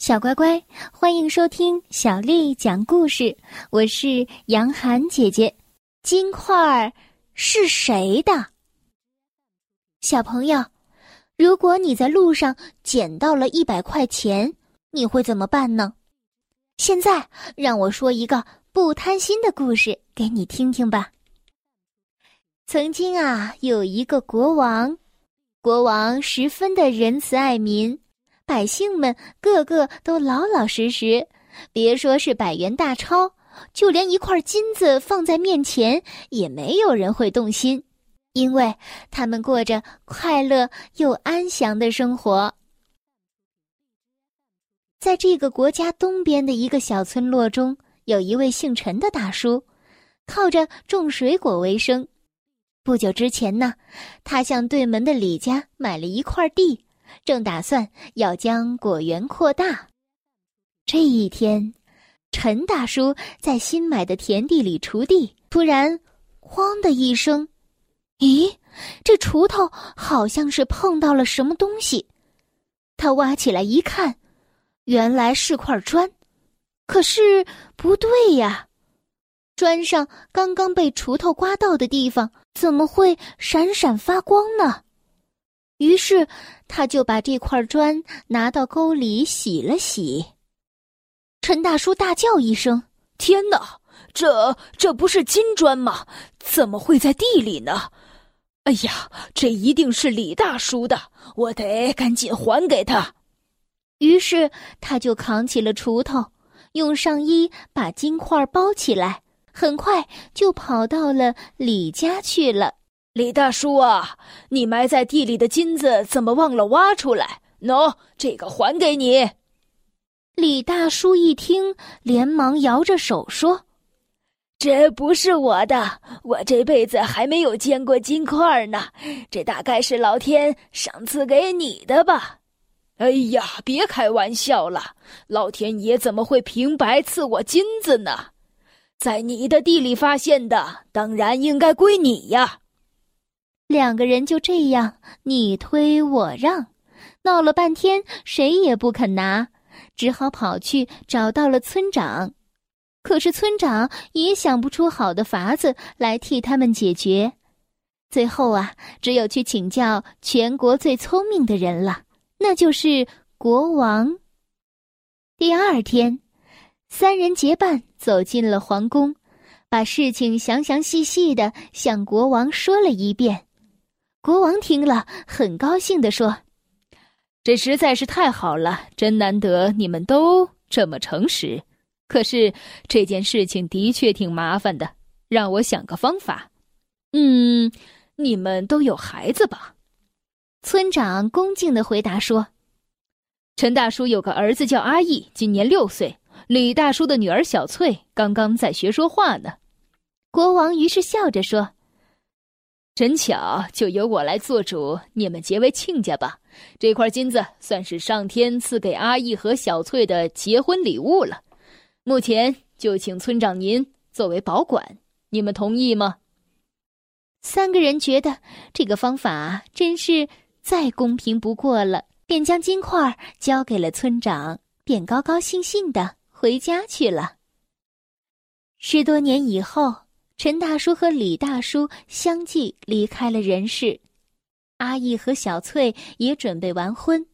小乖乖，欢迎收听小丽讲故事。我是杨涵姐姐。金块儿是谁的？小朋友，如果你在路上捡到了一百块钱，你会怎么办呢？现在让我说一个不贪心的故事给你听听吧。曾经啊，有一个国王，国王十分的仁慈爱民。百姓们个个都老老实实，别说是百元大钞，就连一块金子放在面前，也没有人会动心，因为他们过着快乐又安详的生活。在这个国家东边的一个小村落中，有一位姓陈的大叔，靠着种水果为生。不久之前呢，他向对门的李家买了一块地。正打算要将果园扩大，这一天，陈大叔在新买的田地里锄地，突然“哐”的一声，咦，这锄头好像是碰到了什么东西。他挖起来一看，原来是块砖，可是不对呀，砖上刚刚被锄头刮到的地方怎么会闪闪发光呢？于是，他就把这块砖拿到沟里洗了洗。陈大叔大叫一声：“天哪，这这不是金砖吗？怎么会在地里呢？哎呀，这一定是李大叔的，我得赶紧还给他。”于是，他就扛起了锄头，用上衣把金块包起来，很快就跑到了李家去了。李大叔啊，你埋在地里的金子怎么忘了挖出来？喏，这个还给你。李大叔一听，连忙摇着手说：“这不是我的，我这辈子还没有见过金块呢。这大概是老天赏赐给你的吧？”哎呀，别开玩笑了，老天爷怎么会平白赐我金子呢？在你的地里发现的，当然应该归你呀。两个人就这样你推我让，闹了半天，谁也不肯拿，只好跑去找到了村长。可是村长也想不出好的法子来替他们解决，最后啊，只有去请教全国最聪明的人了，那就是国王。第二天，三人结伴走进了皇宫，把事情详详细细的向国王说了一遍。国王听了，很高兴的说：“这实在是太好了，真难得你们都这么诚实。可是这件事情的确挺麻烦的，让我想个方法。嗯，你们都有孩子吧？”村长恭敬的回答说：“陈大叔有个儿子叫阿义，今年六岁；李大叔的女儿小翠刚刚在学说话呢。”国王于是笑着说。真巧，就由我来做主，你们结为亲家吧。这块金子算是上天赐给阿义和小翠的结婚礼物了。目前就请村长您作为保管，你们同意吗？三个人觉得这个方法真是再公平不过了，便将金块交给了村长，便高高兴兴的回家去了。十多年以后。陈大叔和李大叔相继离开了人世，阿义和小翠也准备完婚。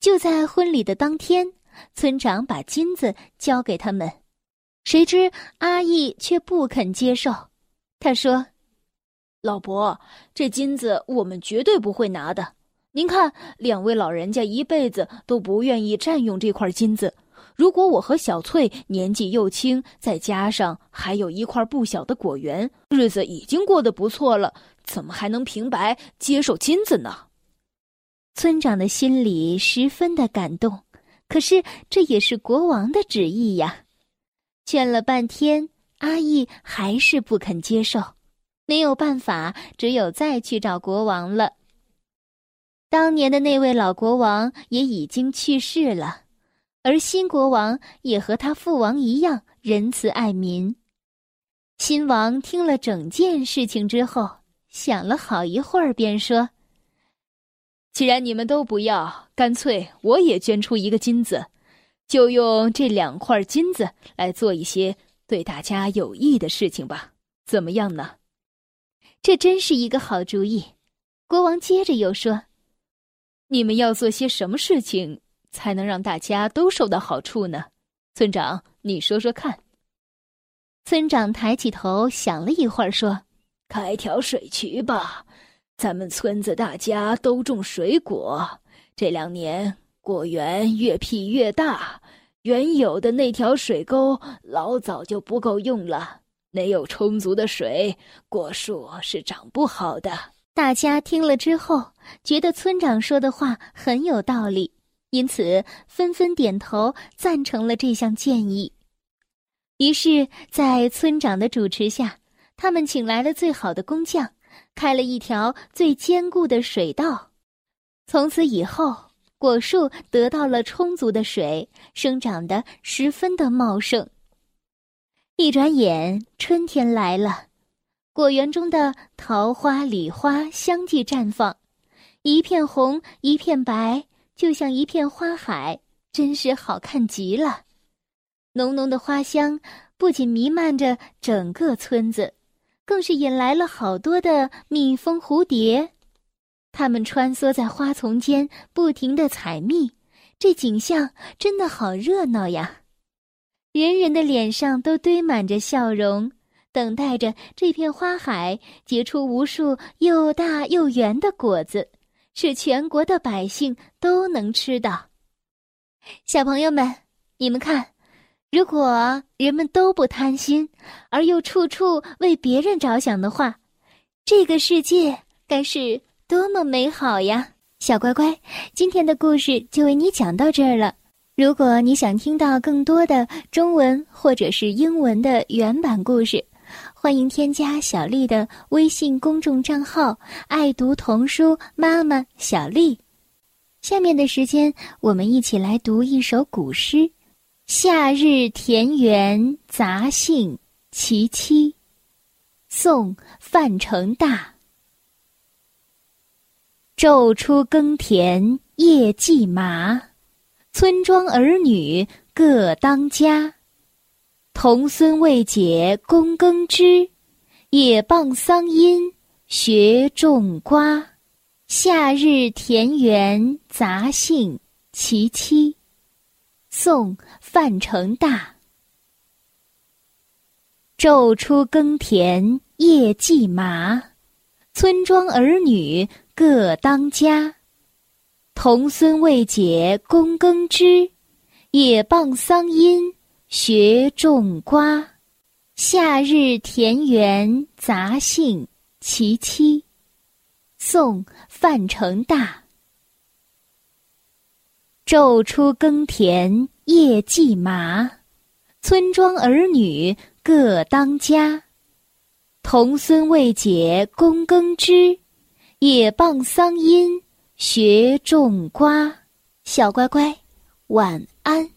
就在婚礼的当天，村长把金子交给他们，谁知阿义却不肯接受。他说：“老伯，这金子我们绝对不会拿的。您看，两位老人家一辈子都不愿意占用这块金子。”如果我和小翠年纪又轻，再加上还有一块不小的果园，日子已经过得不错了，怎么还能平白接受金子呢？村长的心里十分的感动，可是这也是国王的旨意呀。劝了半天，阿义还是不肯接受，没有办法，只有再去找国王了。当年的那位老国王也已经去世了。而新国王也和他父王一样仁慈爱民。新王听了整件事情之后，想了好一会儿，便说：“既然你们都不要，干脆我也捐出一个金子，就用这两块金子来做一些对大家有益的事情吧，怎么样呢？这真是一个好主意。国王接着又说：“你们要做些什么事情，才能让大家都受到好处呢？”村长，你说说看。村长抬起头想了一会儿，说：“开条水渠吧，咱们村子大家都种水果，这两年。”果园越辟越大，原有的那条水沟老早就不够用了。没有充足的水，果树是长不好的。大家听了之后，觉得村长说的话很有道理，因此纷纷点头赞成了这项建议。于是，在村长的主持下，他们请来了最好的工匠，开了一条最坚固的水道。从此以后。果树得到了充足的水，生长得十分的茂盛。一转眼，春天来了，果园中的桃花、李花相继绽放，一片红，一片白，就像一片花海，真是好看极了。浓浓的花香不仅弥漫着整个村子，更是引来了好多的蜜蜂、蝴蝶。它们穿梭在花丛间，不停的采蜜，这景象真的好热闹呀！人人的脸上都堆满着笑容，等待着这片花海结出无数又大又圆的果子，是全国的百姓都能吃到。小朋友们，你们看，如果人们都不贪心，而又处处为别人着想的话，这个世界该是……多么美好呀，小乖乖！今天的故事就为你讲到这儿了。如果你想听到更多的中文或者是英文的原版故事，欢迎添加小丽的微信公众账号“爱读童书妈妈小丽”。下面的时间，我们一起来读一首古诗《夏日田园杂兴·其七》，宋·范成大。昼出耕田夜绩麻，村庄儿女各当家。童孙未解供耕织，也傍桑阴学种瓜。夏日田园杂兴其七，宋·范成大。昼出耕田夜绩麻，村庄儿女。各当家，童孙未解供耕织，也傍桑阴学种瓜。夏日田园杂兴其七，宋·范成大。昼出耕田夜绩麻，村庄儿女各当家。童孙未解供耕织。也傍桑阴学种瓜，小乖乖，晚安。